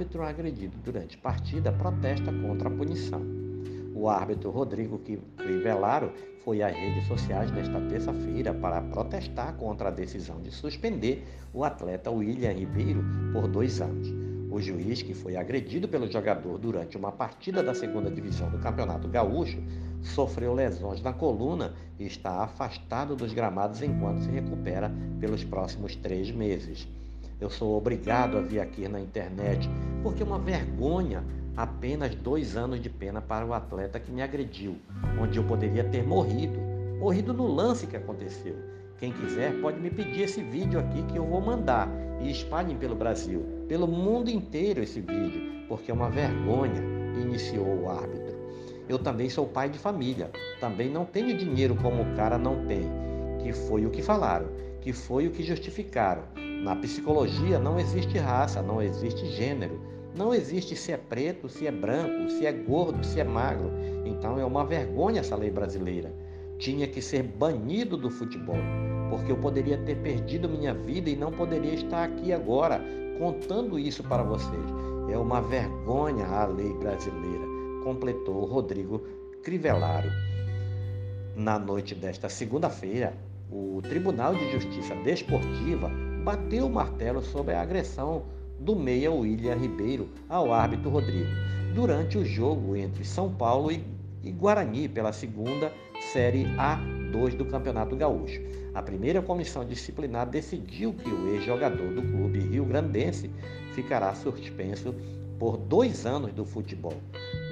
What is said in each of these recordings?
árbitro agredido durante partida protesta contra a punição. O árbitro Rodrigo Crivellaro foi às redes sociais nesta terça-feira para protestar contra a decisão de suspender o atleta William Ribeiro por dois anos. O juiz, que foi agredido pelo jogador durante uma partida da segunda divisão do Campeonato Gaúcho, sofreu lesões na coluna e está afastado dos gramados enquanto se recupera pelos próximos três meses. Eu sou obrigado a vir aqui na internet porque é uma vergonha apenas dois anos de pena para o atleta que me agrediu, onde eu poderia ter morrido, morrido no lance que aconteceu. Quem quiser pode me pedir esse vídeo aqui que eu vou mandar e espalhem pelo Brasil, pelo mundo inteiro esse vídeo, porque é uma vergonha, iniciou o árbitro. Eu também sou pai de família, também não tenho dinheiro como o cara não tem, que foi o que falaram, que foi o que justificaram. Na psicologia não existe raça, não existe gênero, não existe se é preto, se é branco, se é gordo, se é magro. Então é uma vergonha essa lei brasileira. Tinha que ser banido do futebol, porque eu poderia ter perdido minha vida e não poderia estar aqui agora contando isso para vocês. É uma vergonha a lei brasileira, completou Rodrigo Crivellaro. Na noite desta segunda-feira, o Tribunal de Justiça Desportiva bateu o martelo sobre a agressão do meia William Ribeiro ao árbitro Rodrigo, durante o jogo entre São Paulo e Guarani pela segunda Série A2 do Campeonato Gaúcho. A primeira comissão disciplinar decidiu que o ex-jogador do clube rio-grandense ficará suspenso por dois anos do futebol.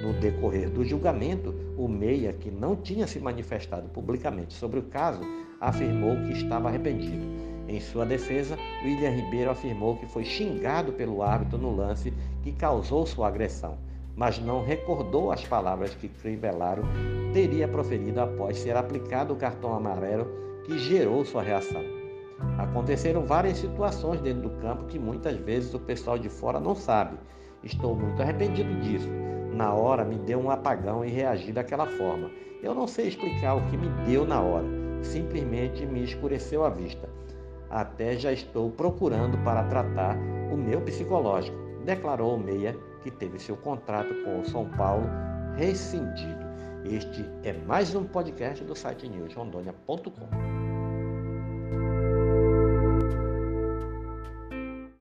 No decorrer do julgamento, o Meia, que não tinha se manifestado publicamente sobre o caso, afirmou que estava arrependido. Em sua defesa, William Ribeiro afirmou que foi xingado pelo árbitro no lance que causou sua agressão, mas não recordou as palavras que Crivellaro teria proferido após ser aplicado o cartão amarelo que gerou sua reação. Aconteceram várias situações dentro do campo que muitas vezes o pessoal de fora não sabe. Estou muito arrependido disso. Na hora me deu um apagão e reagi daquela forma. Eu não sei explicar o que me deu na hora. Simplesmente me escureceu a vista. Até já estou procurando para tratar o meu psicológico, declarou o Meia, que teve seu contrato com o São Paulo rescindido. Este é mais um podcast do site newsrondônia.com.